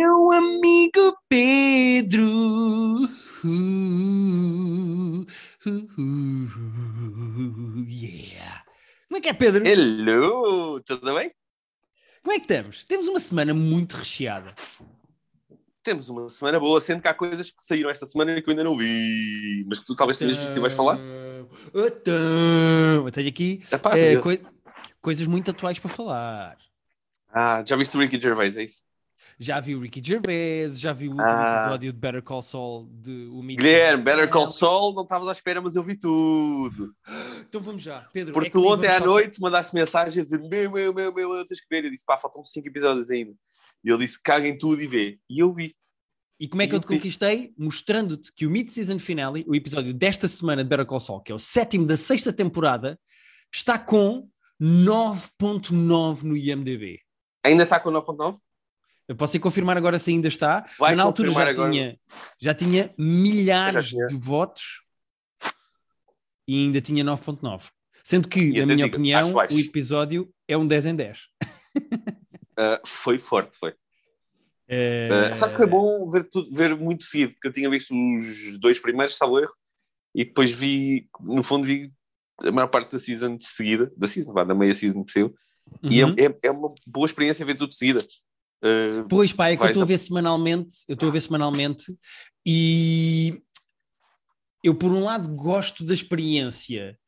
Meu amigo Pedro. Uh, uh, uh, yeah. Como é que é, Pedro? Hello, tudo bem? Como é que estamos? Temos uma semana muito recheada. Temos uma semana boa, sendo que há coisas que saíram esta semana que eu ainda não vi, mas que tu talvez tenhas visto e vais falar. Então, eu tenho aqui Epá, eu- coi- coisas muito atuais para falar. Ah, já viste o Ricky Gervais, é isso? Já vi o Ricky Gervais, já vi o último Ah. episódio de Better Call Saul de o Mid Guilherme, Better Call. Saul, não estavas à espera, mas eu vi tudo. Então vamos já, Pedro. Porque é tu ontem à saltar- noite mandaste mensagem a dizer: Meu, meu, meu, meu, eu tens que ver. Eu disse: Pá, faltam 5 episódios ainda. E ele disse: Caguem tudo e vê. E eu vi. E como é que eu te conquistei? Mostrando-te que o Mid-Season Finale, o episódio desta semana de Better Call Saul, que é o sétimo da sexta temporada, está com 9.9 no IMDB. Ainda está com 9.9? Eu posso ir confirmar agora se ainda está, Vai mas na altura já agora. tinha, já tinha milhares Já tinha. de votos e ainda tinha 9.9. Sendo que, E na minha digo, opinião, o episódio é um 10 em 10. Ah, foi forte, foi. Uh, sabes que é bom ver, tudo, ver muito seguido, porque eu tinha visto os dois primeiros, salvo erro, e depois vi, no fundo, vi a maior parte da season de seguida, da season, vá, da meia season que saiu, e Uhum. é, é, é uma boa experiência ver tudo de seguida. Uh, Pois pá, é que eu estou a ver semanalmente, eu estou a ver semanalmente e eu por um lado gosto da experiência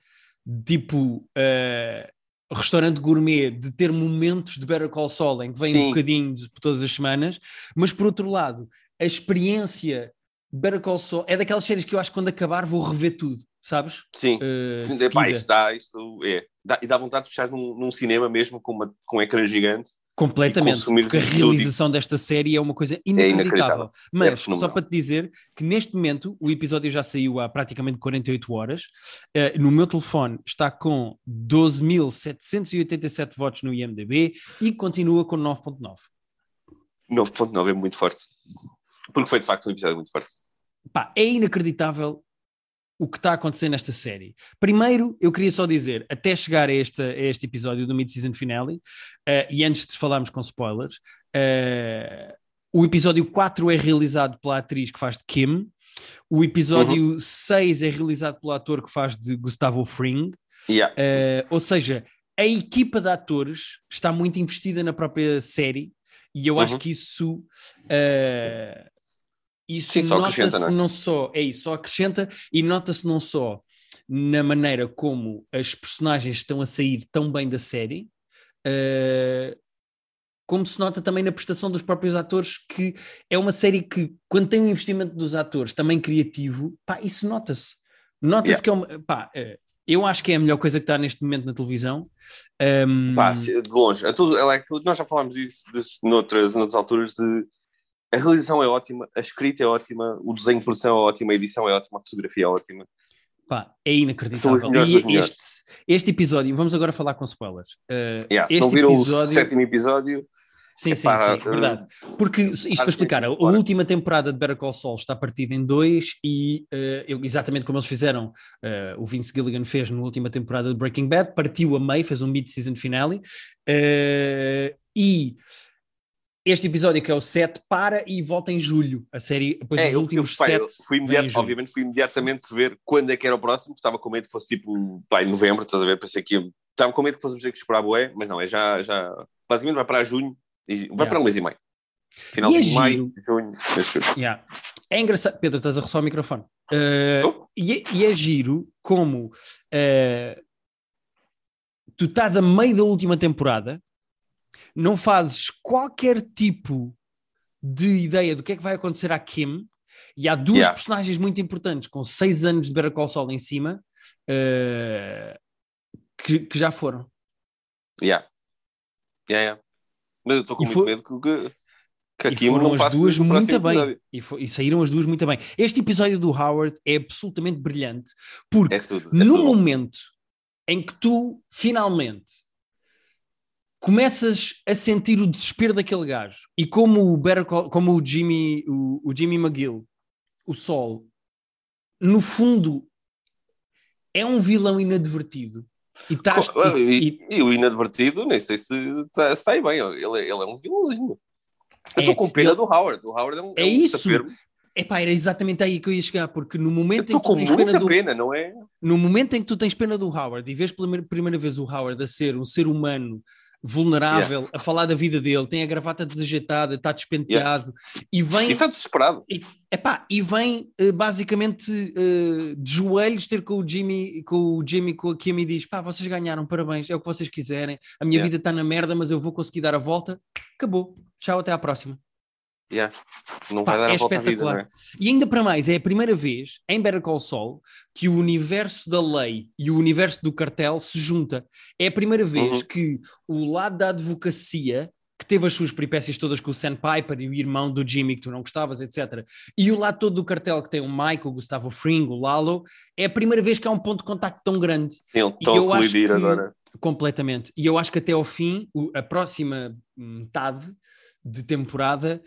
tipo eh, restaurante gourmet de ter momentos de Better Call Saul em que vem um Sim. bocadinho de- por todas as semanas, mas por outro lado a experiência Better Call Saul é daquelas séries que eu acho que quando acabar vou rever tudo, sabes? sim, de Epá, seguida. isto dá, isto é, dá, e dá vontade de fechar num, num cinema mesmo com, uma, com um ecrã gigante. Completamente, porque a e- realização desta série é uma coisa inacreditável. inacreditável. Mas, É só para te dizer que neste momento o episódio já saiu há praticamente 48 horas. Eh, no meu telefone está com 12.787 votos no IMDB e continua com 9.9. 9.9 é muito forte. Porque foi de facto um episódio muito forte. Pá, é inacreditável o que está a acontecer nesta série. Primeiro, eu queria só dizer, até chegar a este, a este episódio do Mid-Season Finale, eh, e antes de falarmos com spoilers, eh, o episódio 4 é realizado pela atriz que faz de Kim, o episódio 6 é realizado pelo ator que faz de Gustavo Fring, Yeah. eh, ou seja, a equipa de atores está muito investida na própria série e eu acho Uhum. que isso, eh, isso Sim, nota-se não não, é? só, é isso, só acrescenta e nota-se não só na maneira como as personagens estão a sair tão bem da série, eh, como se nota também na prestação dos próprios atores, que é uma série que, quando tem um investimento dos atores também criativo, pá, isso nota-se. Nota-se Yeah. que é uma. Pá, eh, eu acho que é a melhor coisa que está neste momento na televisão. Um, Pá, se- de longe. A tudo, é, nós já falámos disso, disso noutras, noutras alturas de a realização é ótima, a escrita é ótima, o desenho de produção é ótimo, a edição é ótima, a fotografia é ótima. pá, é inacreditável. melhores E este, este episódio, vamos agora falar com spoilers. Uh, Yeah, se este não viram episódio, o sétimo episódio, Sim, sim, sim, uh, verdade. Porque isto para explicar, a, última temporada de Better Call Saul está partida em dois e eh, eu- exatamente como eles fizeram, eh, o Vince Gilligan fez na última temporada de Breaking Bad, partiu a meio, fez um mid-season finale eh, e este episódio que é o 7 para e volta em julho, a série, depois é, eu, últimos pá, eu 7 fui imediato, obviamente fui imediatamente ver quando é que era o próximo, estava com medo que fosse tipo pá, em novembro, estás a ver? Pensei que estava com medo que fôssemos ter que esperar bué, mas não, é já, já basicamente vai para junho, e vai Yeah. para um mês e meio. E Finalzinho é de maio, giro. junho. Yeah. É engraçado, Pedro, estás a roçar o microfone. Uh, Oh. e, é, e é giro como uh, tu estás a meio da última temporada, não fazes qualquer tipo de ideia do que é que vai acontecer à Kim, e há duas Yeah. personagens muito importantes com seis anos de Better Call Saul em cima uh, que, que já foram. Yeah. Yeah, yeah. Mas eu estou com E muito foi- medo que, que, E aqui foram não as passe duas no próximo muito bem. E, fo- e saíram as duas muito bem. Este episódio do Howard é absolutamente brilhante, porque É tudo. É no tudo. momento em que tu finalmente começas a sentir o desespero daquele gajo e como o Better como o Jimmy o, o Jimmy McGill o Sol no fundo é um vilão inadvertido e estás Co- e- e, e- e o inadvertido, nem sei se está, se aí bem. Ele, é- ele é um vilãozinho. Eu estou É, com pena ele- do Howard. O Howard é um, É um isso. Epá, era exatamente aí que eu ia chegar, porque no momento em que tu tens pena do, pena, não é? no momento em que tu tens pena do Howard e vês pela primeira vez o Howard a ser um ser humano vulnerável, a falar da vida dele, tem a gravata desajeitada, está despenteado e E vem, está desesperado. e, epá, e vem eh, basicamente eh, de joelhos ter com o Jimmy, com o Jimmy, com a Kim e diz: pá, vocês ganharam, parabéns, é o que vocês quiserem, a minha Yeah. vida está na merda, mas eu vou conseguir dar a volta. Acabou, tchau, até à próxima. Yeah. Não Pá, vai dar é a volta à vida, é? E ainda para mais, é a primeira vez em Better Call Saul que o universo da lei e o universo do cartel se junta. É a primeira vez Uhum. que o lado da advocacia, que teve as suas peripécias todas com o Sandpiper e o irmão do Jimmy que tu não gostavas, etc. E o lado todo do cartel que tem o Mike, o Gustavo Fring, o Lalo, é a primeira vez que há um ponto de contacto tão grande. Eles E estão eu a colidir que- agora. Completamente. E eu acho que até ao fim, a próxima metade de temporada,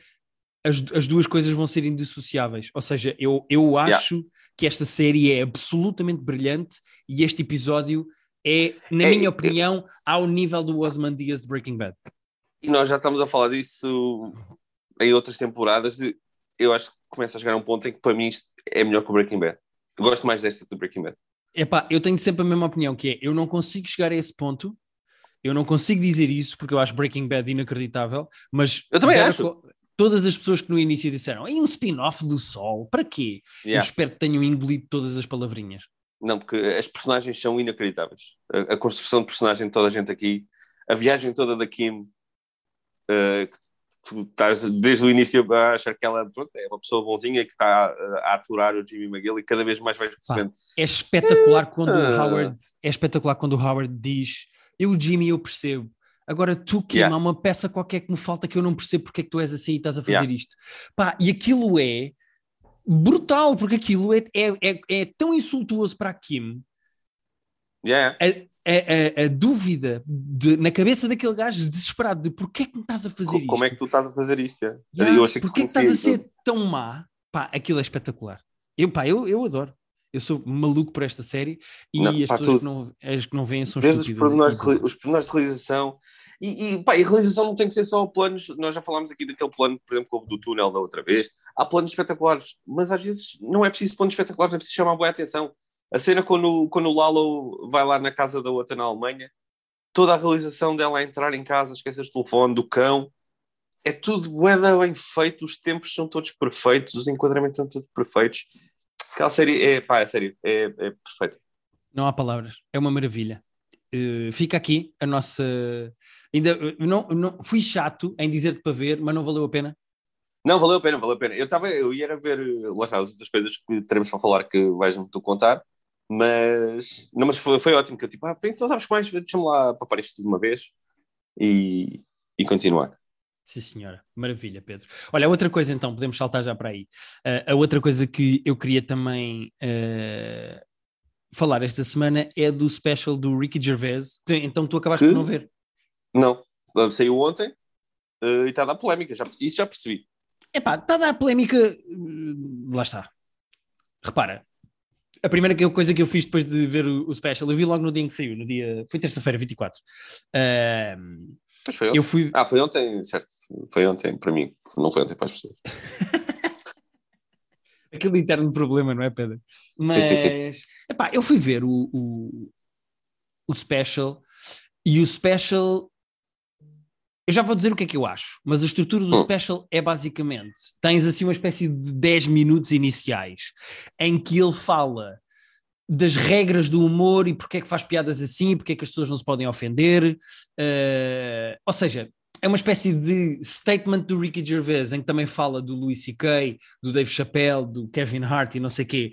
as, as duas coisas vão ser indissociáveis. Ou seja, eu, eu acho que esta série é absolutamente brilhante e este episódio é, na É, minha eu- opinião, ao nível do Osman Diaz de Breaking Bad. E nós já estamos a falar disso em outras temporadas. De, eu acho que começa a chegar a um ponto em que para mim isto é melhor que o Breaking Bad. Eu gosto mais desta do Breaking Bad. Epá, eu tenho sempre a mesma opinião, que é, eu não consigo chegar a esse ponto, eu não consigo dizer isso, porque eu acho Breaking Bad inacreditável, mas... Eu também acho. Todas as pessoas que no início disseram, e um spin-off do Sol, para quê? Eu Yeah. espero que tenham engolido todas as palavrinhas. Não, porque as personagens são inacreditáveis. A, a construção de personagem de toda a gente aqui, a viagem toda da Kim, eh, que tu estás desde o início a achar que ela pronto, é uma pessoa bonzinha que está eh, a aturar o Jimmy McGill e cada vez mais vais percebendo. É espetacular quando o Ah. Howard é espetacular quando o Howard diz eu Jimmy eu percebo agora tu Kim Yeah. há uma peça qualquer que me falta que eu não percebo porque é que tu és assim e estás a fazer Yeah. isto Pá, e aquilo é brutal porque aquilo é, é, é, é tão insultuoso para a Kim Yeah. a, a, a, a dúvida de- na cabeça daquele gajo desesperado de porque é que me estás a fazer isto Como é que tu estás a fazer isto? yeah? Yeah, Eu achei que porque é que estás a ser tão má? Pá, aquilo é espetacular. Eu, pá, eu, eu adoro. Eu sou maluco por esta série e Não, as pá, pessoas que tudo. não, as que não veem são Desde os pormenores, de, os pormenores de realização. E, e, pá, e realização não tem que ser só planos. Nós já falámos aqui daquele plano, por exemplo, que houve do túnel da outra vez. Há planos espetaculares, mas às vezes não é preciso planos espetaculares, não é preciso chamar boa atenção. A cena quando, quando o Lalo vai lá na casa da outra na Alemanha, toda a realização dela a entrar em casa, esquecer o telefone, do cão, é tudo bué bem feito, os tempos são todos perfeitos, os enquadramentos são todos perfeitos. Aquela série é, pá, é sério, é, é perfeita. Não há palavras. É uma maravilha. Eh, fica aqui a nossa. Ainda eh, não, não fui chato em dizer-te para ver, mas não valeu a pena. Não, valeu a pena, valeu a pena. Eu, tava, eu ia ver, eh, lá está, as outras coisas que teremos para falar que vais-me tu contar, mas, não, mas foi, foi ótimo que eu tipo, ah, então sabes mais, deixa-me lá papar isto de uma vez e, e continuar. Sim, senhora. Maravilha, Pedro. Olha, outra coisa então, podemos saltar já para aí. Eh, a outra coisa que eu queria também eh, falar esta semana é do special do Ricky Gervais. Então tu acabaste Que? por não ver. Não, eh, saiu ontem eh, e está a dar polémica, já, isso já percebi. Epá, está a dar polémica. hum, Lá está. Repara, a primeira coisa que eu fiz depois de ver o, o special, eu vi logo no dia em que saiu, no dia. Foi terça-feira, 24. Ahm, Mas foi ontem. eu fui. Ah, foi ontem, certo. Foi ontem para mim, não foi ontem para as pessoas. Aquele interno problema, não é, Pedro? Mas. sim, sim. Epá, eu fui ver o, o, o special e o special. Eu já vou dizer o que é que eu acho, mas a estrutura do Hum. special é basicamente: tens assim uma espécie de 10 minutos iniciais em que ele fala das regras do humor e porque é que faz piadas assim e porque é que as pessoas não se podem ofender. eh, ou seja, é uma espécie de statement do Ricky Gervais em que também fala do Louis C.K., do Dave Chappelle, do Kevin Hart e não sei quê,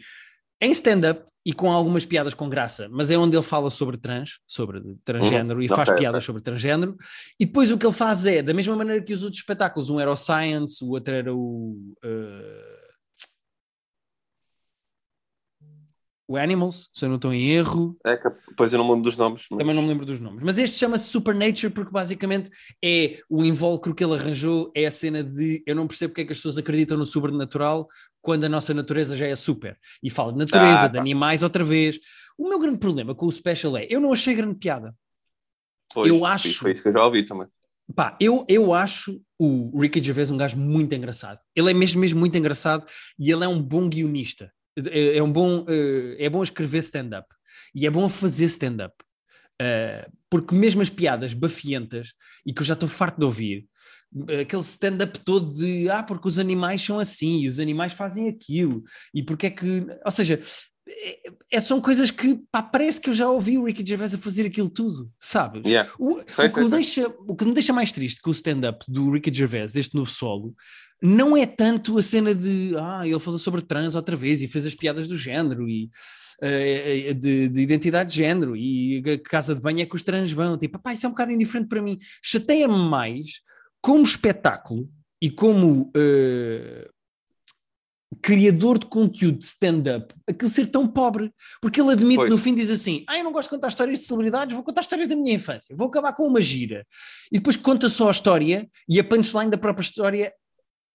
em stand-up e com algumas piadas com graça, mas é onde ele fala sobre trans, sobre transgênero e faz ok, piadas sobre transgênero. E depois o que ele faz é, da mesma maneira que os outros espetáculos, um era o Science, o outro era o. eh, o Animals, se eu não estou em erro. É que, pois eu não me lembro dos nomes. Mas... Também não me lembro dos nomes. Mas este chama-se Supernature porque basicamente é o invólucro que ele arranjou, é a cena de eu não percebo porque é que as pessoas acreditam no sobrenatural quando a nossa natureza já é super. E fala de natureza, Ah, de tá. animais outra vez. O meu grande problema com o special é, eu não achei grande piada. Pois, eu foi- acho- Foi isso que eu já ouvi também. Pá, eu, eu acho o Ricky Gervais um gajo muito engraçado. Ele é mesmo, mesmo muito engraçado e ele é um bom guionista. É, é um bom, uh, é bom escrever stand-up e é bom fazer stand-up. Uh, porque mesmo as piadas bafientas e que eu já estou farto de ouvir, aquele stand-up todo de ah, porque os animais são assim e os animais fazem aquilo e porque é que, ou seja, é, é, são coisas que pá, parece que eu já ouvi o Ricky Gervais a fazer aquilo tudo, sabes? Yeah. O, sei, o, que sei, deixa, o, que me deixa mais triste com o stand-up do Ricky Gervais, deste novo solo, não é tanto a cena de ah, ele falou sobre trans outra vez e fez as piadas do género e uh, de, de, identidade de género e a casa de banho é que os trans vão, tipo, pá, isso é um bocado indiferente para mim. Chateia-me mais como espetáculo e como uh, criador de conteúdo de stand-up aquele ser tão pobre. Porque ele admite pois. no fim, diz assim: Ah, eu não gosto de contar histórias de celebridades, vou contar histórias da minha infância, vou acabar com uma gira. E depois conta só a história e a punchline da própria história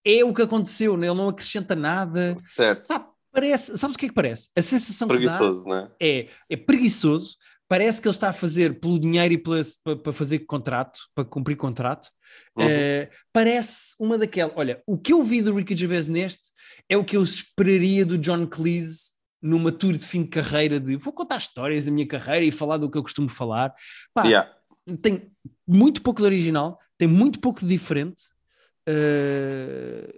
é o que aconteceu, né? ele não acrescenta nada. Certo. Ah, parece, sabes o que é que parece? A sensação preguiçoso, que dá né? é, é preguiçoso, parece que ele está a fazer pelo dinheiro e para, para fazer contrato, para cumprir contrato. Uhum. Uh, parece uma daquelas. Olha, o que eu vi do Ricky Gervais neste é o que eu esperaria do John Cleese numa tour de fim de carreira de vou contar histórias da minha carreira e falar do que eu costumo falar. Pá, yeah. Tem muito pouco de original, tem muito pouco de diferente. Uh...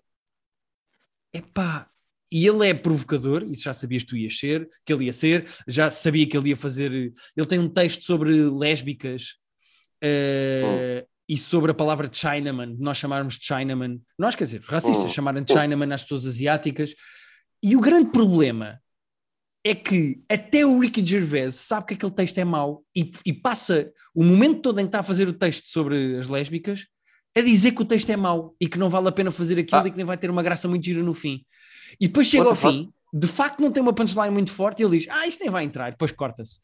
Epá, e ele é provocador, isso já sabias que tu ias ser, que ele ia ser, já sabia que ele ia fazer. Ele tem um texto sobre lésbicas uh, oh. e sobre a palavra Chinaman, nós chamarmos de Chinaman, nós quer dizer, os racistas oh. chamarem de Chinaman às pessoas asiáticas. E o grande problema é que até o Ricky Gervais sabe que aquele texto é mau e, e passa o momento todo em que está a fazer o texto sobre as lésbicas a dizer que o texto é mau e que não vale a pena fazer aquilo ah. e que nem vai ter uma graça muito gira no fim. E depois chega ao fim, de facto não tem uma punchline muito forte e ele diz, ah, isto nem vai entrar, depois corta-se.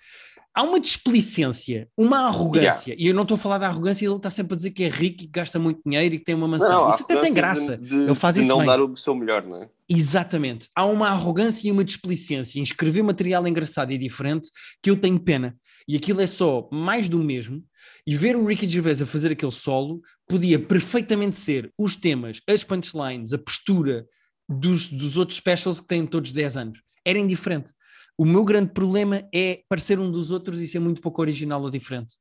Há uma displicência, uma arrogância, yeah. e eu não estou a falar da arrogância, ele está sempre a dizer que é rico e que gasta muito dinheiro e que tem uma mansão. Não, Isso até tem graça. De, ele faz de isso não bem. dar o seu melhor, não é? Exatamente. Há uma arrogância e uma displicência em escrever material engraçado e diferente que eu tenho pena. E aquilo é só mais do mesmo. E ver o Ricky Gervais a fazer aquele solo podia perfeitamente ser os temas, as punchlines, a postura, dos, dos outros specials que têm todos 10 anos. Era indiferente. O meu grande problema é parecer um dos outros e ser muito pouco original ou diferente.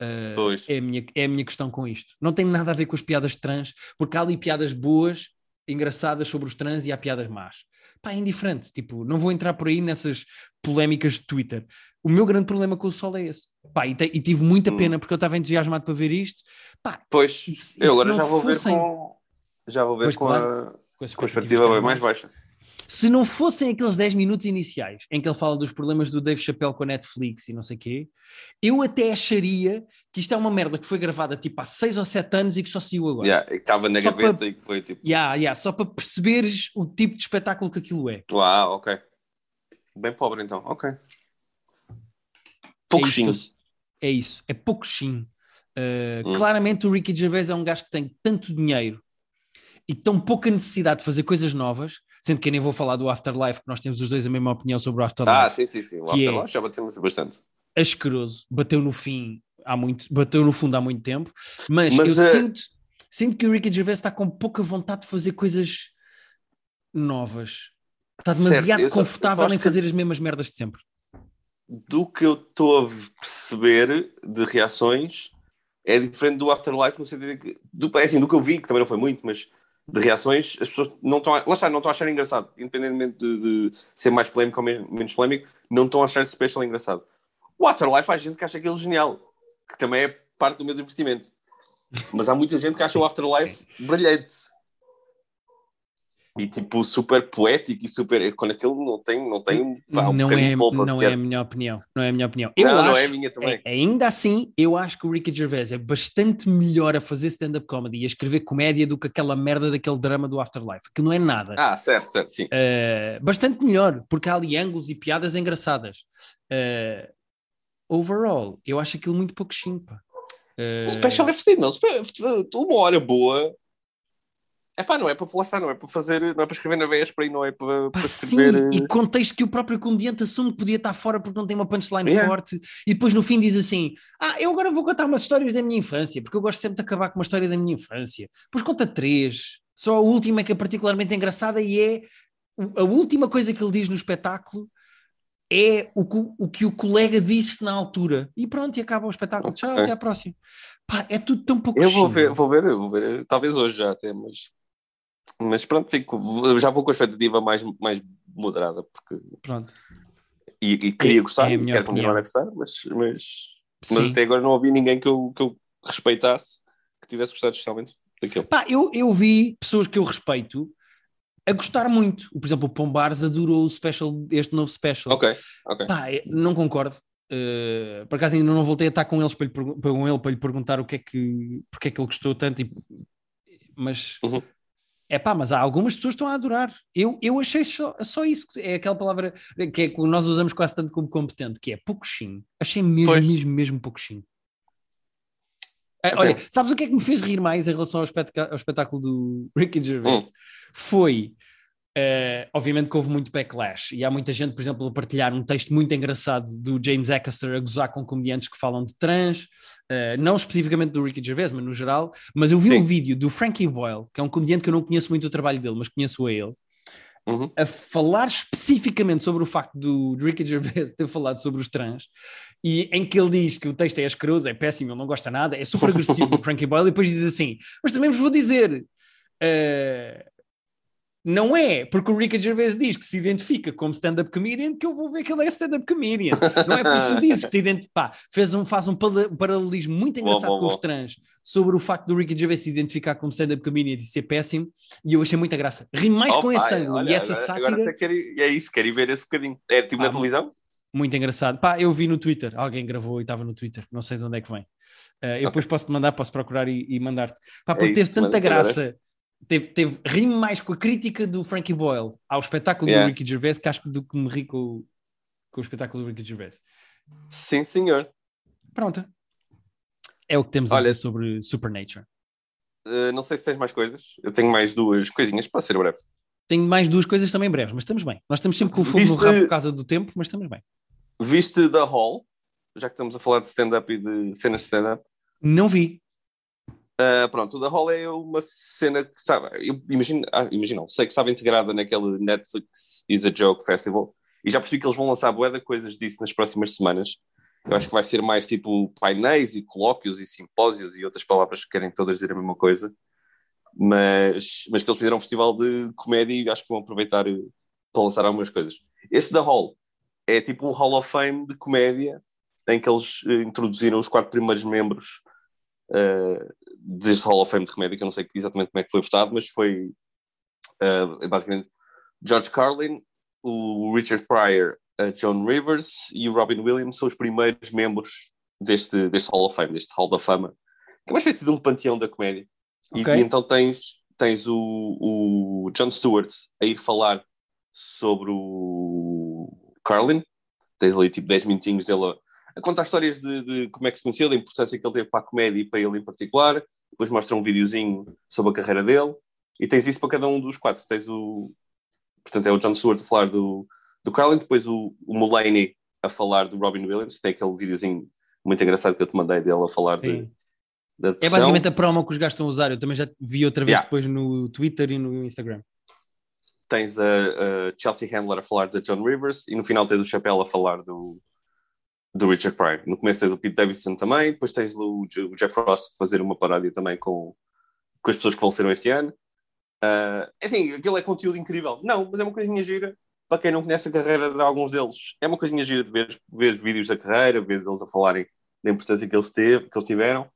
Uh, é, a minha, é a minha questão com isto. Não tem nada a ver com as piadas trans, porque há ali piadas boas, engraçadas sobre os trans e há piadas más. Pá, é indiferente. Tipo, não vou entrar por aí nessas polémicas de Twitter. O meu grande problema com o Sol é esse. Pá, e, te, e tive muita hum. pena porque eu estava entusiasmado para ver isto. Pá, pois, e, eu agora já vou fossem... ver com. Já vou ver pois, com claro. a com a expectativa bem mais baixa. Se não fossem aqueles 10 minutos iniciais em que ele fala dos problemas do Dave Chappelle com a Netflix e não sei o quê, eu até acharia que isto é uma merda que foi gravada tipo há 6 ou 7 anos e que só saiu agora. Yeah, que estava na só gaveta para... e que foi tipo. Yeah, yeah, só para perceberes o tipo de espetáculo que aquilo é. Ah, ok. Bem pobre então, ok. Pouco é isso, é isso, é pouco sim. Uh, hum. Claramente o Ricky Gervais é um gajo que tem tanto dinheiro e tão pouca necessidade de fazer coisas novas, sendo que eu nem vou falar do Afterlife, que nós temos os dois a mesma opinião sobre o Afterlife. Ah, sim, sim, sim. O Afterlife é já batemos bastante. Asqueroso, bateu no fim há muito, bateu no fundo há muito tempo, mas, mas eu é... sinto, sinto que o Ricky Gervais está com pouca vontade de fazer coisas novas. Está demasiado certo, confortável em fazer as mesmas merdas de sempre. Do que eu estou a perceber de reações, é diferente do Afterlife no sentido de que, do, é assim, do que eu vi, que também não foi muito, mas de reações, as pessoas não estão a, lá está, não estão a achar engraçado, independentemente de, de ser mais polémico ou menos polémico, não estão a achar special engraçado. O Afterlife há gente que acha aquilo genial, que também é parte do meu divertimento. Mas há muita gente que acha o Afterlife brilhante e tipo super poético e super quando aquilo não tem não tem pá, um não é não é a minha opinião não é a minha opinião. Eu não, acho, não é a minha também. é, ainda assim eu acho que o Ricky Gervais é bastante melhor a fazer stand-up comedy e a escrever comédia do que aquela merda daquele drama do Afterlife que não é nada. Ah certo certo sim. Uh, bastante melhor porque há ali ângulos e piadas engraçadas. Uh, overall eu acho aquilo muito pouco chimpa. Uh, Special é fedido não uma hora boa É pá, não é para está, não é para fazer, não é para escrever na véspera e não é para, Pá, para sim, escrever. e contexto que o próprio comediante assume que podia estar fora porque não tem uma punchline Yeah. forte, e depois no fim diz assim: Ah, eu agora vou contar umas histórias da minha infância, porque eu gosto sempre de acabar com uma história da minha infância. Depois conta três, só a última é que é particularmente engraçada e é a última coisa que ele diz no espetáculo. É o que, o que o colega disse na altura. E pronto, e acaba o espetáculo. Tchau, Ok. até à próxima. Pá, é tudo tão pouco Eu vou ver, vou ver, vou ver, talvez hoje já até, mas, mas pronto, fico, já vou com a expectativa mais, mais moderada, porque Pronto. e, e queria É- gostar, é quero continuar opinião. a gostar, mas, mas, mas até agora não ouvi ninguém que eu, que eu respeitasse que tivesse gostado especialmente daquilo. Pá, eu, eu vi pessoas que eu respeito a gostar muito. Por exemplo, o Pombares adorou o special, este novo special. Ok, ok. Pá, é- não concordo. Uh, por acaso ainda não voltei a estar com, eles para lhe, com ele para lhe perguntar o que é que, porque é que ele gostou tanto, e- mas Uhum. É pá, mas há algumas pessoas que estão a adorar. Eu, eu achei só, só isso, é aquela palavra que, é, que nós usamos quase tanto como competente, que é pouquinho. Achei mesmo, Pois. mesmo, mesmo pouquinho. Ah, Ok. Olha, sabes o que é que me fez rir mais em relação ao, ao espetáculo do Ricky Gervais? Hum. Foi, eh, obviamente que houve muito backlash e há muita gente, por exemplo, a partilhar um texto muito engraçado do James Acaster a gozar com comediantes que falam de trans, eh, não especificamente do Ricky Gervais, mas no geral, mas eu vi Sim. um vídeo do Frankie Boyle, que é um comediante que eu não conheço muito o trabalho dele, mas conheço a ele, Uhum. a falar especificamente sobre o facto do Ricky Gervais ter falado sobre os trans e em que ele diz que o texto é asqueroso, é péssimo, ele não gosta nada, é super agressivo o Frankie Boyle e depois diz assim, mas também vos vou dizer eh, não é porque o Ricky Gervais diz que se identifica como stand-up comedian que eu vou ver que ele é stand-up comedian não é porque tu dizes que te identi- pá, fez um, faz um paralelismo muito Bom, engraçado bom, com os bom. trans sobre o facto do Ricky Gervais se identificar como stand-up comedian e ser péssimo e eu achei muita graça, ri mais com Opa, esse ângulo olha, e essa agora, sátira Agora quero é isso, quero ir ver esse bocadinho. É tipo Ah, na televisão? muito engraçado. Pá, eu vi no Twitter, alguém gravou e estava no Twitter, não sei de onde é que vem. Uh, eu depois posso-te mandar, posso procurar e, e mandar-te. Pá, porque É teve isso, tanta manda para graça, teve, teve rime mais com a crítica do Frankie Boyle ao espetáculo Yeah. do Ricky Gervais que acho que do que me ri com, o- com o espetáculo do Ricky Gervais. Sim, senhor. Pronto. É o que temos a Olha- dizer sobre Supernature. Uh, não sei se tens mais coisas. Eu tenho mais duas coisinhas para ser breve. Tenho mais duas coisas também breves, mas estamos bem. Nós estamos sempre com o fogo Viste- no rabo por causa do tempo, mas estamos bem. Viste The Hall? Já que estamos a falar de stand-up e de cenas de stand-up. Não vi. Uh, pronto, o The Hall é uma cena que, sabe, eu imagino, ah, imagino, sei que estava integrada naquele Netflix Is a Joke Festival e já percebi que eles vão lançar de coisas disso nas próximas semanas. Eu acho que vai ser mais tipo painéis e colóquios e simpósios e outras palavras que querem todas dizer a mesma coisa. Mas, mas que eles fizeram um festival de comédia e acho que vão aproveitar eh, para lançar algumas coisas. Este The Hall é tipo um Hall of Fame de comédia em que eles eh, introduziram os quatro primeiros membros uh, deste Hall of Fame de comédia, que eu não sei exatamente como é que foi votado, mas foi uh, basicamente George Carlin, o Richard Pryor, a John Rivers e o Robin Williams são os primeiros membros deste, deste Hall of Fame, deste Hall da Fama, que é uma espécie de um panteão da comédia. E- Ok. E, então tens, tens o, o John Stewart a ir falar sobre o Carlin, tens ali tipo 10 minutinhos dele a, a contar histórias de, de como é que se conheceu, da importância que ele teve para a comédia e para ele em particular. Depois mostra um videozinho sobre a carreira dele. E tens isso para cada um dos quatro. Tens o. Portanto, é o John Stewart a falar do, do Carlin, depois o, o Mulaney a falar do Robin Williams. Tem aquele videozinho muito engraçado que eu te mandei dele a falar de, da É basicamente a promo que os gajos estão a usar. Eu também já vi outra vez Yeah. depois no Twitter e no Instagram. Tens a, a Chelsea Handler a falar da John Rivers e no final tens o Chapéu a falar do, do Richard Pryor. No começo tens o Pete Davidson também, depois tens o, o Jeff Ross fazer uma paródia também com, com as pessoas que faleceram este ano. É assim, aquilo é conteúdo incrível. Não, mas é uma coisinha gira para quem não conhece a carreira de alguns deles. É uma coisinha gira de ver, ver vídeos da carreira, ver eles a falarem da importância que eles, teve, que eles tiveram.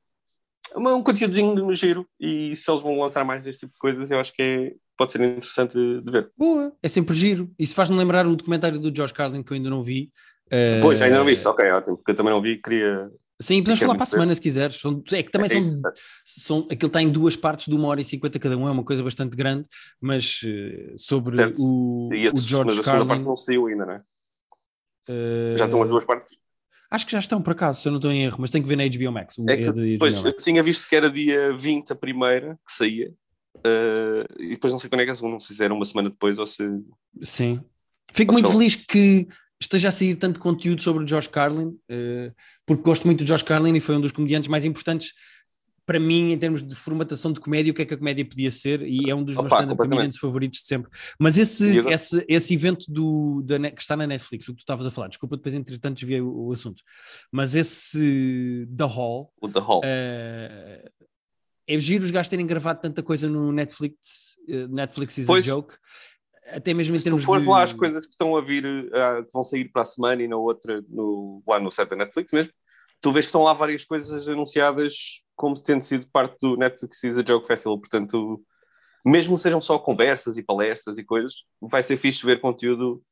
É um conteúdozinho giro e se eles vão lançar mais deste tipo de coisas, eu acho que é- pode ser interessante de ver. Boa, é sempre giro. Isso faz-me lembrar o documentário do George Carlin que eu ainda não vi. Pois, ainda não vi viste, ok, ótimo, porque eu também não vi, queria. Sim, podemos falar para a semana se quiseres. São- é que também É são, isso. são. Aquilo está em duas partes de uma hora e cinquenta cada um, é uma coisa bastante grande, mas eh, sobre Certo. o, E o George mas a segunda parte Carlin. não saiu ainda, não é? eh, Já estão as duas partes. Acho que já estão, por acaso, se eu não estou em erro, mas tenho que ver na HBO Max. É é que, pois, eu tinha visto que era dia 20 a primeira que saía, Uh, e depois não sei quando é que é a segunda, não sei se era uma semana depois ou se. Sim. Fico muito feliz que esteja a sair tanto conteúdo sobre o Josh Carlin, uh, porque gosto muito do Josh Carlin e foi um dos comediantes mais importantes para mim, em termos de formatação de comédia, o que é que a comédia podia ser, e é um dos Opa, meus stand-up comediantes favoritos de sempre. Mas esse, esse, esse evento do, da, que está na Netflix, o que tu estavas a falar, desculpa, depois entretanto desviei o, o assunto, mas esse The Hall, o The Hall. Uh, é giro os gajos terem gravado tanta coisa no Netflix, uh, Netflix is pois. a joke, até mesmo em termos Se fores de... lá as coisas que estão a vir, uh, que vão sair para a semana e na outra, no, lá no site da Netflix mesmo, tu vês que estão lá várias coisas anunciadas como tendo sido parte do Netflix is a Joke Festival, portanto, mesmo sejam só conversas e palestras e coisas, vai ser fixe ver conteúdo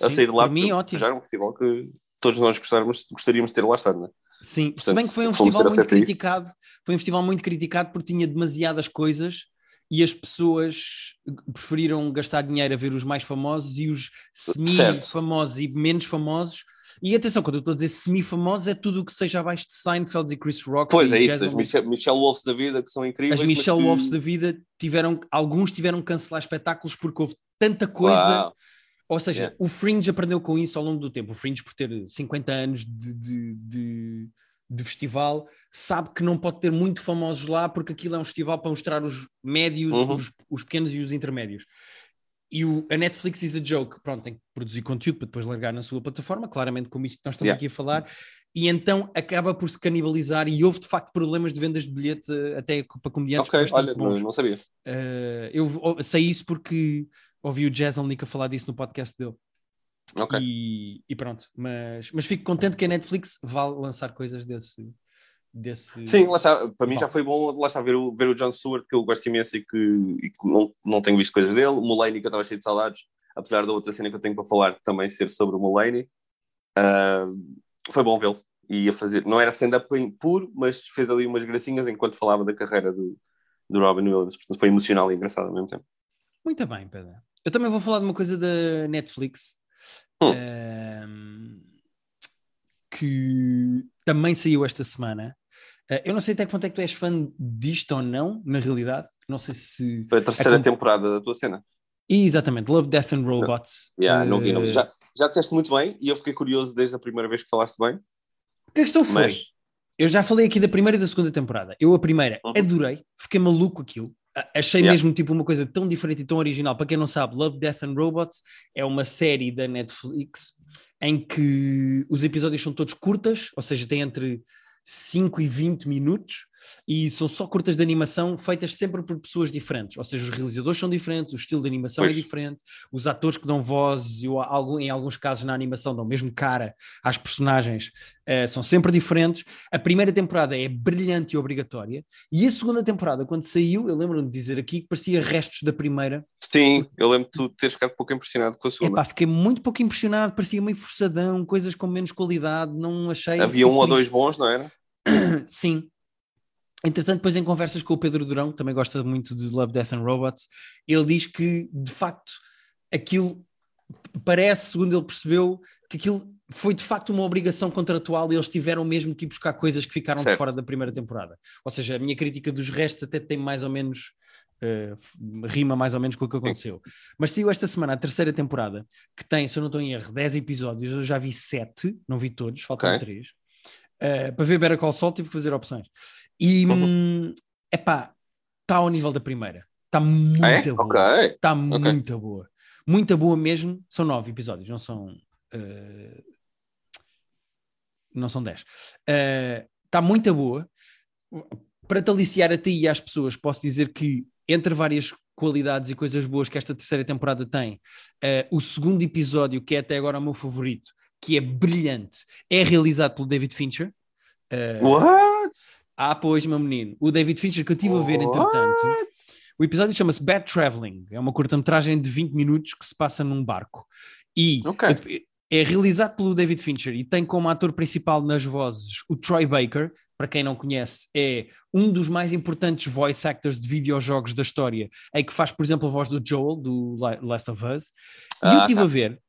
a Sim, sair lá. Para mim, ótimo. Já é um festival que todos nós gostávamos, gostaríamos de ter lá estado, não é? Sim, Portanto, se bem que foi um festival muito criticado, foi um festival muito criticado porque tinha demasiadas coisas e as pessoas preferiram gastar dinheiro a ver os mais famosos e os semi-famosos e menos famosos e atenção, quando eu estou a dizer semi-famosos, é tudo o que seja abaixo de Seinfeld e Chris Rock. Pois é, isso, as Michelle, Michelle Wolfs da vida que são incríveis. As Michelle que... Wolfs da vida tiveram, alguns tiveram que cancelar espetáculos porque houve tanta coisa. Uau. Ou seja, yeah. o Fringe aprendeu com isso ao longo do tempo. O Fringe, por ter 50 anos de, de, de, de, festival, sabe que não pode ter muito famosos lá porque aquilo é um festival para mostrar os médios, uhum. os, os pequenos e os intermédios. E o, a Netflix is a joke, pronto, tem que produzir conteúdo para depois largar na sua plataforma, claramente como isto que nós estamos yeah. aqui a falar, e então acaba por se canibalizar e houve de facto problemas de vendas de bilhete eh, até para comediantes Ok, olha, bons. não sabia. Uh, eu sei isso porque ouvi o Jazz a falar disso no podcast dele. Ok. E, e, pronto, mas, mas fico contente que a Netflix vá lançar coisas desse, desse. Sim, lá está, para mim já foi bom lá está, ver, o, ver o John Stewart, que eu gosto imenso e que, e que não, não tenho visto coisas dele. O Mulaney, que eu estava cheio de saudades, apesar da outra cena que eu tenho para falar também ser sobre o Mulaney. Uh, foi bom vê-lo. E a fazer, não era stand-up puro, mas fez ali umas gracinhas enquanto falava da carreira do, do Robin Williams. Portanto, foi emocional e engraçado ao mesmo tempo. Muito bem, Pedro. Eu também vou falar de uma coisa da Netflix. Hum. Que também saiu esta semana eh, eu não sei até quanto é que tu és fã disto ou não, na realidade. Não sei se. Foi a terceira é temporada da tua cena. Exatamente, Love, Death and Robots. Yeah, não vi, não vi. Já, já disseste muito bem e eu fiquei curioso desde a primeira vez que falaste bem. A questão foi: Mas... eu já falei aqui da primeira e da segunda temporada. Eu, a primeira, uhum. adorei, fiquei maluco aquilo. Achei yeah. mesmo tipo uma coisa tão diferente e tão original. Para quem não sabe, Love, Death and Robots é uma série da Netflix em que os episódios são todos curtas, ou seja, tem entre 5 e 20 minutos e são só curtas de animação feitas sempre por pessoas diferentes, ou seja, os realizadores são diferentes, o estilo de animação é pois. é diferente, os atores que dão vozes, e em alguns casos na animação dão mesmo cara às personagens, uh, são sempre diferentes. A primeira temporada é brilhante e obrigatória, e a segunda temporada, quando saiu, eu lembro-me de dizer aqui que parecia restos da primeira. Sim, eu lembro de tu teres ficado pouco impressionado com a segunda. Epá, fiquei muito pouco impressionado, parecia meio forçadão, coisas com menos qualidade, não achei. Havia um ou dois bons, não era? Sim, Entretanto, depois em conversas com o Pedro Durão, que também gosta muito de Love, Death and Robots, ele diz que, de facto, aquilo parece, segundo ele percebeu, que aquilo foi de facto uma obrigação contratual e eles tiveram mesmo que ir buscar coisas que ficaram certo. de fora da primeira temporada. Ou seja, a minha crítica dos restos até tem mais ou menos. Uh, rima mais ou menos com o que aconteceu. Sim. Mas saiu esta semana a terceira temporada, que tem, se eu não estou em erro, 10 episódios. Eu já vi 7, não vi todos, faltam okay. 3. Uh, para ver Better Call Saul tive que fazer opções. E, uhum. epá, está ao nível da primeira. Está muito é? boa. Está okay. muito boa. Muito boa mesmo. São nove episódios, não são... Uh, não são dez. Está uh, muito boa. Para te aliciar a ti e às pessoas, posso dizer que entre várias qualidades e coisas boas que esta terceira temporada tem, uh, o segundo episódio, que é até agora o meu favorito, que é brilhante, é realizado pelo David Fincher. Uh, What? Ah, pois, meu menino. O David Fincher que eu estive a ver, entretanto. O episódio chama-se Bad Traveling. É uma curta-metragem de 20 minutos que se passa num barco. E okay. é realizado pelo David Fincher e tem como ator principal nas vozes o Troy Baker. Para quem não conhece, é um dos mais importantes voice actors de videojogos da história, em que faz, por exemplo, a voz do Joel, do Last of Us. E ah, eu estive tá. a ver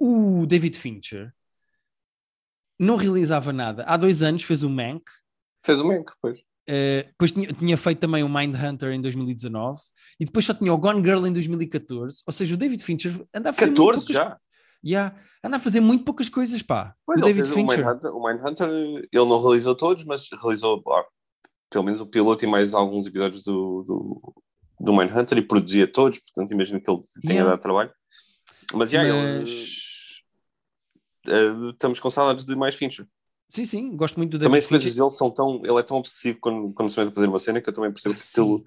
o David Fincher não realizava nada. Há dois anos fez o Mank. Fez o Mank, pois. Uh, depois tinha, tinha, feito também o Mindhunter em 2019 e depois só tinha o Gone Girl em 2014. Ou seja, o David Fincher anda a fazer 14 poucas... já? Yeah, anda a fazer muito poucas coisas, pá. Pois o David Fincher. O Mindhunter, o Mindhunter, ele não realizou todos, mas realizou ah, pelo menos o piloto e mais alguns episódios do, do, do Mindhunter e produzia todos, portanto imagino que ele tenha Yeah. dado trabalho. Mas, yeah, Mas- ele, uh, estamos com saudades de mais Fincher. Sim, sim, gosto muito do Também David as coisas dele são tão. Ele é tão obsessivo quando, quando se mete a fazer uma cena que eu também percebo que aquilo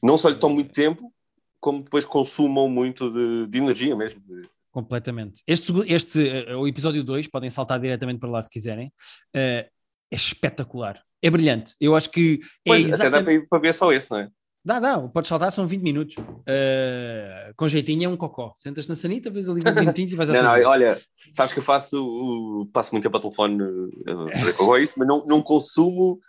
não só lhe toma muito tempo, como depois consumam muito de, de energia mesmo. de- completamente. Este, este eh, o episódio 2, podem saltar diretamente para lá se quiserem, eh, é espetacular. É brilhante. Eu acho que é Pois, até dá exatamente. para, ir, para ver só esse, não é? Dá, dá, podes saltar, são 20 minutos. Uh, com jeitinho é um cocó. Sentas na sanita, vês ali 20 minutinhos e vais a Não, não, olha, sabes que eu faço, passo muito tempo a telefone uh, isso, mas não, não consumo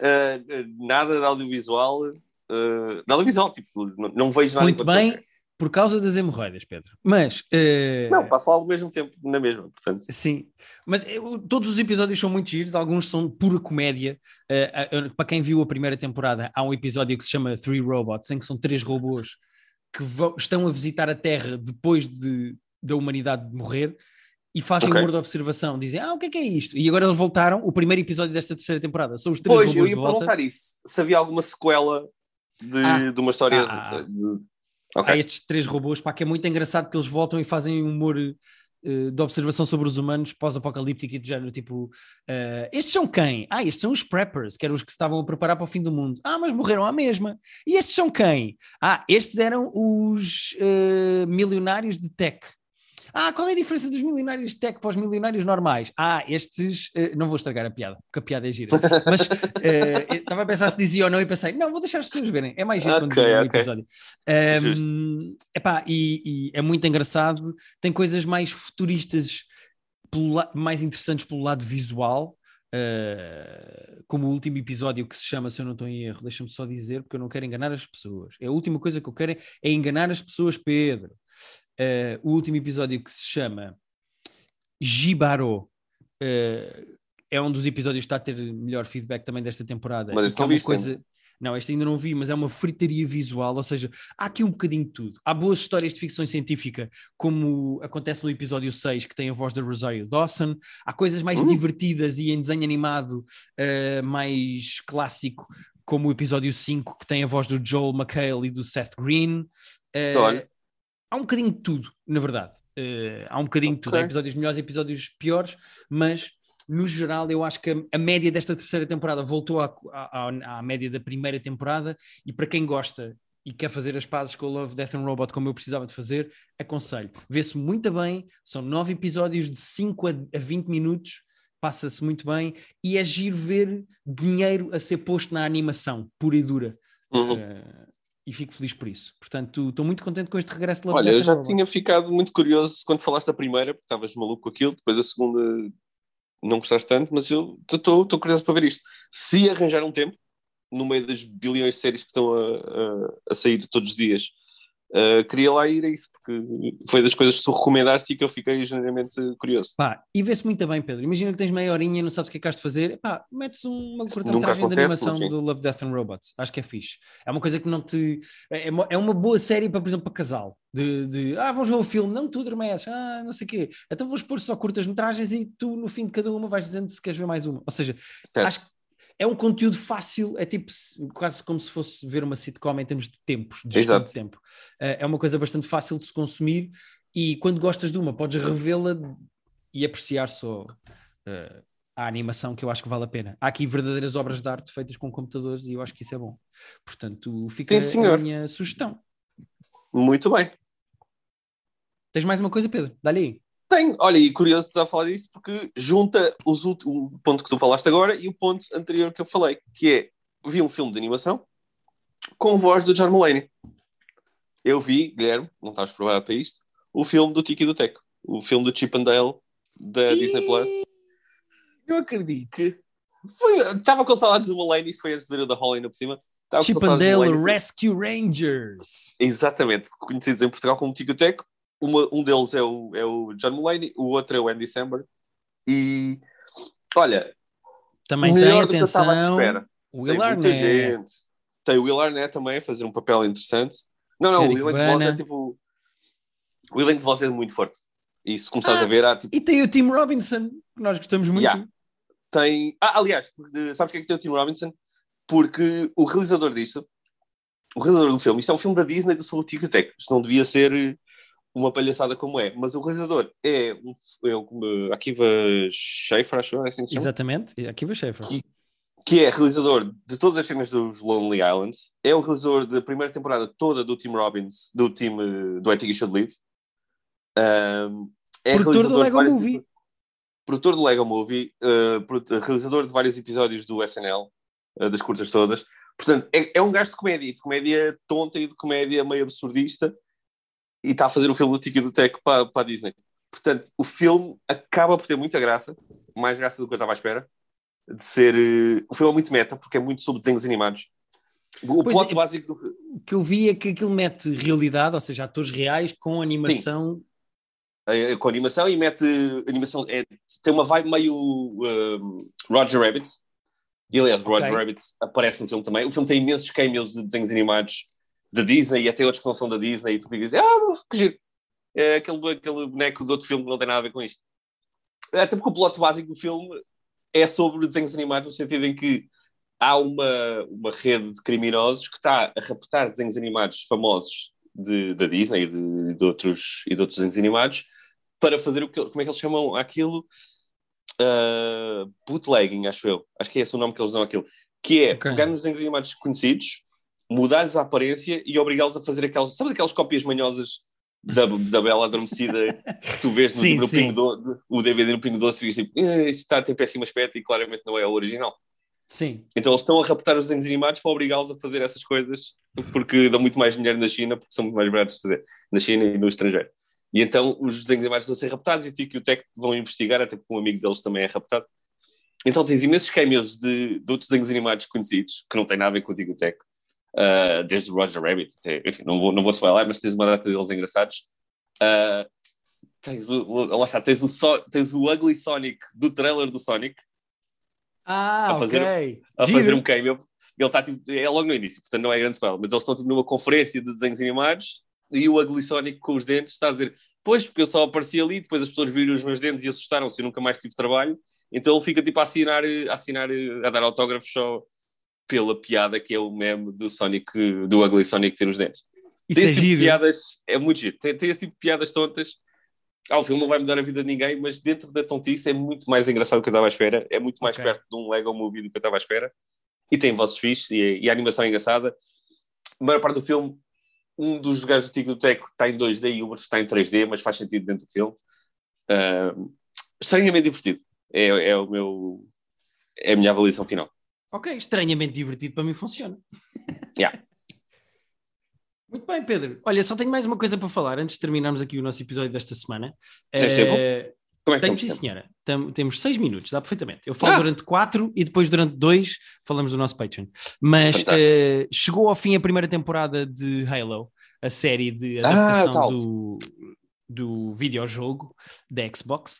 uh, nada de audiovisual. Uh, de audiovisual, tipo, não, não vejo nada Muito bem. Por causa das hemorroidas, Pedro. Mas. uh, Não, passo lá ao mesmo tempo na mesma, portanto. Sim, mas eu- todos os episódios são muito giros, alguns são pura comédia. Uh, uh, para quem viu a primeira temporada, há um episódio que se chama Three Robots, em que são três robôs que vão- estão a visitar a Terra depois de, da humanidade morrer e fazem Ok. humor de observação. Dizem, ah, o que é que é isto? E agora eles voltaram, o primeiro episódio desta terceira temporada. São os três Pois, eu robôs ia de volta. perguntar isso. Se havia alguma sequela de, Ah. de uma história. Ah. de- Ok. Há estes três robôs, pá, que é muito engraçado que eles voltam e fazem humor eh, de observação sobre os humanos pós-apocalíptico e do género, tipo, eh, estes são quem? Ah, estes são os preppers, que eram os que se estavam a preparar para o fim do mundo. Ah, mas morreram à mesma. E estes são quem? Ah, estes eram os eh, milionários de tech. Ah, qual é a diferença dos milionários de tech para os milionários normais? Ah, estes. eh, não vou estragar a piada, porque a piada é gira. Mas eu estava a pensar se dizia ou não e pensei, não, vou deixar as pessoas verem. É mais giro quando Ok, dizem no ok. episódio. Um, epá, e, e é muito engraçado. Tem coisas mais futuristas, la- mais interessantes pelo lado visual. uh, como o último episódio que se chama, se eu não estou em erro, deixa-me só dizer, porque eu não quero enganar as pessoas. É a última coisa que eu quero é, é enganar as pessoas, Pedro. Uh, o último episódio que se chama Gibaro uh, é um dos episódios que está a ter melhor feedback também desta temporada. Mas E que é uma viste coisa. Não, este ainda não vi, mas é uma fritaria visual, ou seja, há aqui um bocadinho de tudo. Há boas histórias de ficção científica, como acontece no episódio 6, que tem a voz da Rosario Dawson. Há coisas mais Hum. divertidas e em desenho animado uh, mais clássico, como o episódio 5, que tem a voz do Joel McHale e do Seth Green. Uh, Olha. Há um bocadinho de tudo, na verdade. Uh, há um bocadinho de tudo. Há episódios melhores e episódios piores, mas no geral, eu acho que a, a média desta terceira temporada voltou à, à, à média da primeira temporada. E para quem gosta e quer fazer as pazes com o Love, Death and Robot, como eu precisava de fazer, aconselho. Vê-se muito bem, são nove episódios de 5 a, a 20 minutos, passa-se muito bem, e é giro ver dinheiro a ser posto na animação, pura e dura. Uhum. Uh, e fico feliz por isso. Portanto, estou muito contente com este regresso de Olha, eu já tinha ficado muito curioso quando falaste da primeira, porque estavas maluco com aquilo, depois a segunda não gostaste tanto, mas eu estou curioso para ver isto. Se arranjar um tempo, no meio das bilhões de séries que estão a, a, a sair todos os dias, uh, queria lá ir a isso, porque foi das coisas que tu recomendaste e que eu fiquei genuinamente curioso. Pá, e vê-se muito bem, Pedro. Imagina que tens meia horinha e não sabes o que é que has de fazer. Pá, metes uma curta-metragem de animação sim. do Love, Death and Robots. Acho que é fixe. É uma coisa que não te... É uma, é uma boa série para, por exemplo, para casal. De, de, ah, vamos ver o filme. Não, tu adormeces. Ah, não sei o quê. Então vamos pôr só curtas-metragens e tu, no fim de cada uma, vais dizendo se queres ver mais uma. Ou seja, Certo. acho que é um conteúdo fácil, é tipo se- quase como se fosse ver uma sitcom em termos de tempos, de Exato. de tempo. Eh, é uma coisa bastante fácil de se consumir e quando gostas de uma, podes revê-la e apreciar só eh, a animação que eu acho que vale a pena. Há aqui verdadeiras obras de arte feitas com computadores e eu acho que isso é bom. Portanto, fica Sim, a minha sugestão. Muito bem. Tens mais uma coisa, Pedro? Dá-lhe aí. Tenho, olha, e curioso estar a falar disso porque junta os o ponto que tu falaste agora e o ponto anterior que eu falei, que é vi um filme de animação com voz do John Mulaney. Eu vi, Guilherme, não estavas preparado para isto, o filme do Tiki do Teco, o filme do Chip and Dale da Disney Plus, Não acredito. que foi, estava com saudades do Mulaney, foi antes de ver o da Holly ainda por cima. Estava Chip and do Dale Mulaney, Rescue Rangers. Exatamente, conhecidos em Portugal como Tico e Teco. Uma- um deles é o, é o John Mulaney, o outro é o Andy Samberg. E olha, Também tem, do que eu à atenção, espera. O Tem Will muita gente. Tem o Will Arnett também a fazer um papel interessante. Não, não, Eric o voz Bana. é tipo. O de voz é muito forte. E se começares Ah, a ver, há tipo. E tem o Tim Robinson, que nós gostamos muito. Yeah. Tem. Ah, aliás, porque, sabes porque é que tem o Tim Robinson? Porque o realizador disto, o realizador do filme, isto é um filme da Disney do sobre o Tico Tech. Isto não devia ser uma palhaçada como é. Mas o realizador é, um, é o Akiva Schaefer, acho eu, é assim que se chama? Exatamente. Aqui vai Schaefer. Que- que é realizador de todas as cenas dos Lonely Islands, é o realizador da primeira temporada toda do Tim Robbins, do time do I Think You Should Live. Um, é Produtor do Lego Movie. Produtor do Lego Movie, pro- realizador de vários episódios do SNL, eh, das curtas todas. Portanto, é, é um gajo de comédia, de comédia tonta e de comédia meio absurdista, e está a fazer o filme do Tiki do Tech para, para a Disney. Portanto, o filme acaba por ter muita graça, mais graça do que eu estava à espera, de ser. eh, o filme é muito meta, porque é muito sobre desenhos animados. O Pois plot é. básico do. O que eu vi é que aquilo mete realidade, ou seja, atores reais com animação. eh, com animação e mete animação. É, tem uma vibe meio um, Roger Rabbit. E aliás, Ok. Roger Rabbit aparece no filme também. O filme tem imensos cameos de desenhos animados da Disney e até outros que não são da Disney. E tu ficas, ah, que giro. É aquele, aquele boneco do outro filme que não tem nada a ver com isto. Até porque o plot básico do filme é sobre desenhos animados, no sentido em que há uma, uma rede de criminosos que está a raptar desenhos animados famosos de, da Disney e de, de outros, e de outros desenhos animados para fazer o que, como é que eles chamam aquilo? Uh, bootlegging, acho eu. Acho que é esse o nome que eles dão àquilo. Que é Ok. pegar nos desenhos animados conhecidos, mudar-lhes a aparência e obrigá-los a fazer aquelas, sabes aquelas cópias manhosas da, da Bela Adormecida que tu vês no, Sim, no sim. Pingo Do- o DVD no Pingo Doce e ficas tipo, "Eh, isto está, tem péssimo aspecto e claramente não é o original. Sim. Então eles estão a raptar os desenhos animados para obrigá-los a fazer essas coisas porque dão muito mais dinheiro na China, porque são muito mais baratos de fazer na China e no estrangeiro. E então os desenhos animados estão a ser raptados e o Tico e o Tech vão investigar, até porque um amigo deles também é raptado. Então tens imensos cameos de, de outros desenhos animados conhecidos, que não têm nada a ver com o Tico e o Tech, Ah, desde o Roger Rabbit, até, enfim, não vou, não vou spoiler, mas tens uma data deles engraçados. Ah, tens, o, lá está, tens, o So- tens o Ugly Sonic do trailer do Sonic, Ah, A fazer- ok. a fazer um cameo. Ele está tipo, é logo no início, portanto não é grande spoiler, mas eles estão tipo, numa conferência de desenhos animados e o Ugly Sonic com os dentes está a dizer: Pois, porque eu só apareci ali, depois as pessoas viram os meus dentes e assustaram-se, eu nunca mais tive trabalho. Então ele fica tipo a assinar, a, assinar, a dar autógrafos só pela piada que é o meme do Sonic, do Ugly Sonic ter os dentes. Isso tem é esse tipo de giro. piadas, é muito giro. Tem, tem esse tipo de piadas tontas. Ah, o filme não vai mudar a vida de ninguém, mas dentro da tontice é muito mais engraçado do que eu estava à espera. É muito mais Ok. perto de um Lego Movie do que eu estava à espera. E tem vozes fixes e, e a animação é engraçada. A maior parte do filme, um dos gajos do Teco está em 2D e o outro está em 3D, mas faz sentido dentro do filme. Ah, estranhamente divertido. É, é o meu... É a minha avaliação final. Ok, estranhamente divertido para mim funciona. Yeah. Muito bem, Pedro. Olha, só tenho mais uma coisa para falar antes de terminarmos aqui o nosso episódio desta semana. Tens tempo? Eh, Como é que estamos? sim, senhora. Tam- temos seis minutos, dá perfeitamente. Eu falo Ah! durante quatro e depois durante dois falamos do nosso Patreon. Mas eh, chegou ao fim a primeira temporada de Halo, a série de Ah, adaptação tal. do, do videojogo da Xbox.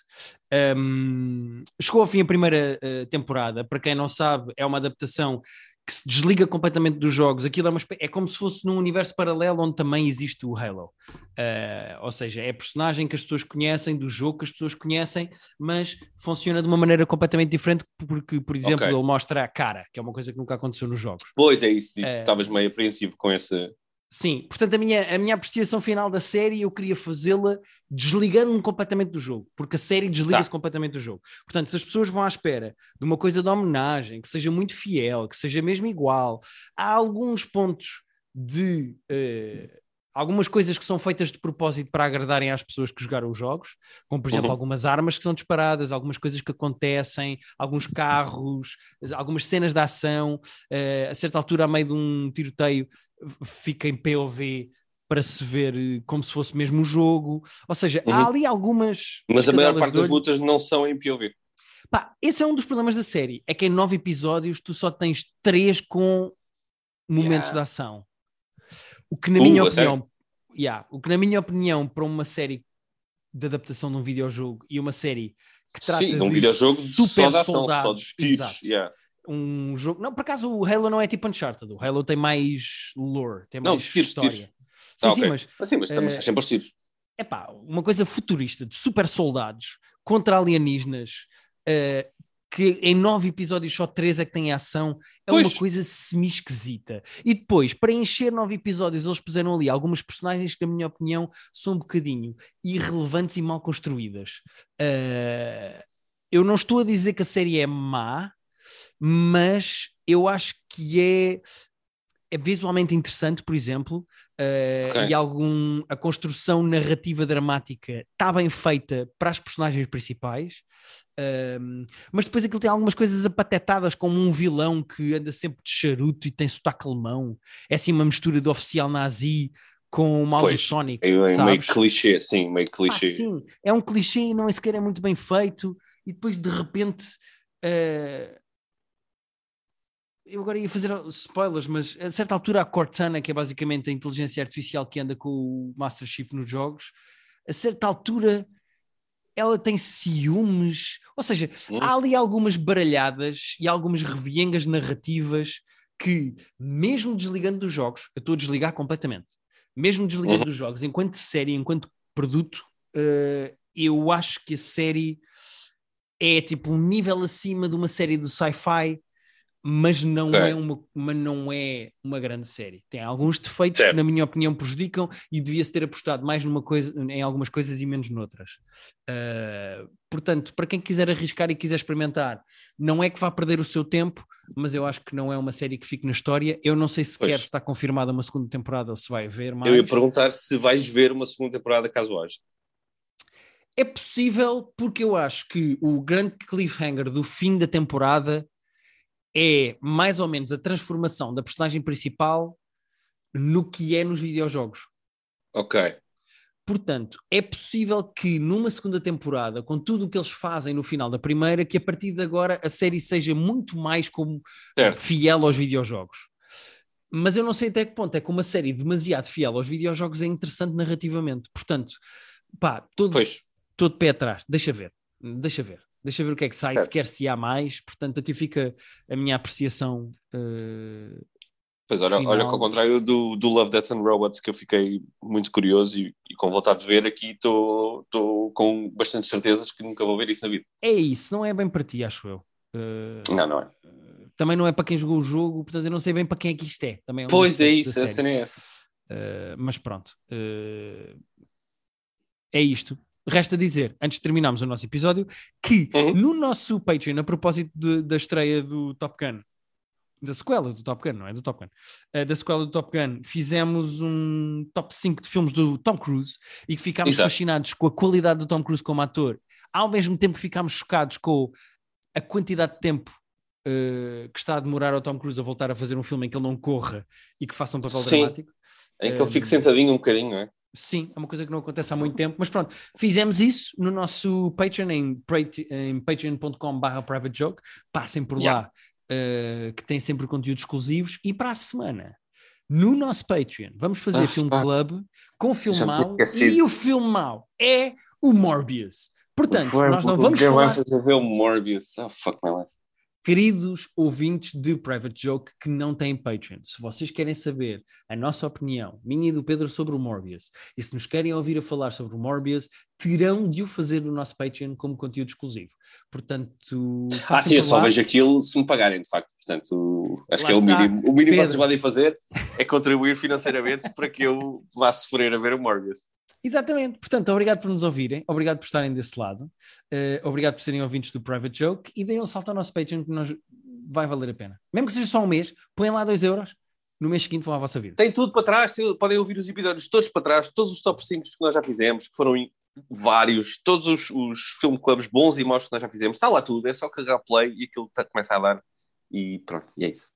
Um, chegou ao fim a primeira eh, temporada. Para quem não sabe, é uma adaptação que se desliga completamente dos jogos. Aquilo é, uma, é como se fosse num universo paralelo onde também existe o Halo. Uh, ou seja, é personagem que as pessoas conhecem, do jogo que as pessoas conhecem, mas funciona de uma maneira completamente diferente, porque, por exemplo, Ok. ele mostra a cara, que é uma coisa que nunca aconteceu nos jogos. Pois é isso. Eh, Estavas meio apreensivo com esse... Sim, portanto, a minha, a minha apreciação final da série eu queria fazê-la desligando-me completamente do jogo, porque a série desliga-se Tá. completamente do jogo. Portanto, se as pessoas vão à espera de uma coisa de homenagem, que seja muito fiel, que seja mesmo igual, há alguns pontos de. eh, algumas coisas que são feitas de propósito para agradarem às pessoas que jogaram os jogos, como por exemplo Uhum. algumas armas que são disparadas, algumas coisas que acontecem, alguns carros, algumas cenas de ação, eh, a certa altura, a meio de um tiroteio, fica em POV para se ver eh, como se fosse mesmo o jogo. Ou seja, há Uhum. ali algumas. Mas a maior parte das lutas não são em POV. Pá, esse é um dos problemas da série. É que em nove episódios tu só tens três com momentos Yeah. de ação. O que na Uh, minha opinião, yeah, o que na minha opinião para uma série de adaptação de um videojogo e uma série que trata Sim, de videojogo só super só soldados, de tiros. yeah. um jogo. Não, por acaso o Halo não é tipo Uncharted. O Halo tem mais lore, tem mais Não, tiros, história. tiros. Sim, Ah, sim, ok. mas Mas sim, mas também estás sempre aos tiros. é pá, uma coisa futurista de super soldados contra alienígenas. eh, que em nove episódios só três é que têm ação, é Pois. uma coisa semi-esquisita. E depois, para encher nove episódios, eles puseram ali algumas personagens que, na minha opinião, são um bocadinho irrelevantes e mal construídas. Eh, eu não estou a dizer que a série é má, mas eu acho que é, é visualmente interessante, por exemplo, eh, Ok. e algum a construção narrativa dramática está bem feita para as personagens principais. Ahm, mas depois aquilo tem algumas coisas apatetadas, como um vilão que anda sempre de charuto e tem sotaque alemão. É assim uma mistura de oficial nazi com o mal do Pois, Sonic. É, é meio clichê, sim, meio Ah, clichê. sim, é um clichê e não é sequer é muito bem feito, e depois de repente eh, eu agora ia fazer spoilers, mas a certa altura a Cortana, que é basicamente a inteligência artificial que anda com o Master Chief nos jogos, a certa altura ela tem ciúmes, ou seja, Hum. há ali algumas baralhadas e algumas reviengas narrativas que, mesmo desligando dos jogos, eu estou a desligar completamente, mesmo desligando Uhum. dos jogos, enquanto série, enquanto produto, eh, eu acho que a série é tipo um nível acima de uma série do sci-fi, mas não, Ok. é uma, mas não é uma grande série. Tem alguns defeitos Certo. que, na minha opinião, prejudicam e devia-se ter apostado mais numa coisa, em algumas coisas e menos noutras. Uh, portanto, para quem quiser arriscar e quiser experimentar, não é que vá perder o seu tempo, mas eu acho que não é uma série que fique na história. Eu não sei sequer Pois. se está confirmada uma segunda temporada ou se vai haver mais. Eu ia perguntar se vais ver uma segunda temporada caso haja. É possível porque eu acho que o grande cliffhanger do fim da temporada é mais ou menos a transformação da personagem principal no que é nos videojogos. Ok. Portanto, é possível que numa segunda temporada, com tudo o que eles fazem no final da primeira, que a partir de agora a série seja muito mais como Certo. fiel aos videojogos. Mas eu não sei até que ponto é que uma série demasiado fiel aos videojogos é interessante narrativamente. Portanto, pá, todo, Pois. todo de pé atrás, deixa ver, deixa ver, deixa ver o que é que sai, Certo. se quer se há mais. Portanto, aqui fica a minha apreciação. eh, Pois, olha, Final. olha que ao contrário do, do Love, Death and Robots, que eu fiquei muito curioso e, e com vontade de ver, aqui estou com bastante certezas que nunca vou ver isso na vida. é isso, não é bem para ti, acho eu. Eh, Não, não é. também não é para quem jogou o jogo, portanto eu não sei bem para quem é que isto é. Também é Pois é isso, a cena é essa. Uh, mas pronto, uh, é isto. Resta dizer, antes de terminarmos o nosso episódio, que Uhum. no nosso Patreon, a propósito de- da estreia do Top Gun, da sequela do Top Gun, não é do Top Gun, uh, da sequela do Top Gun, fizemos um top 5 de filmes do Tom Cruise e que ficámos Exato. fascinados com a qualidade do Tom Cruise como ator, ao mesmo tempo que ficámos chocados com a quantidade de tempo uh, que está a demorar ao Tom Cruise a voltar a fazer um filme em que ele não corra e que faça um papel Sim. dramático. Em que ele fica Um, sentadinho um bocadinho, não é? Sim, é uma coisa que não acontece há muito tempo, mas pronto, fizemos isso no nosso Patreon, em, em patreon.com.br privatejoke, passem por Yeah. lá, eh, que tem sempre conteúdos exclusivos, e para a semana, no nosso Patreon, vamos fazer Ah, Film pá. Club com filme Já me mau, e o filme mau é o Morbius. Portanto, Foi, nós não vamos falar, fazer ver o Morbius. Oh, fuck my life. Queridos ouvintes de Private Joke que não têm Patreon, se vocês querem saber a nossa opinião, minha e do Pedro, sobre o Morbius, e se nos querem ouvir a falar sobre o Morbius, terão de o fazer no nosso Patreon como conteúdo exclusivo. Portanto, Ah, sim, eu só vejo aquilo se me pagarem, de facto. Portanto, acho Lá que é o mínimo. O mínimo que Pedro. vocês podem fazer é contribuir financeiramente para que eu vá sofrer a ver o Morbius. Exatamente. Portanto, obrigado por nos ouvirem, obrigado por estarem desse lado, eh, obrigado por serem ouvintes do Private Joke e deem um salto ao nosso Patreon que nós vai valer a pena. Mesmo que seja só um mês, põem lá 2 euros, no mês seguinte vão à vossa vida. Tem tudo para trás, tem- podem ouvir os episódios todos para trás, todos os top 5 que nós já fizemos, que foram vários, todos os, os film clubs bons e maus que nós já fizemos, está lá tudo, é só carregar play e aquilo tá- começa a dar e pronto, e é isso.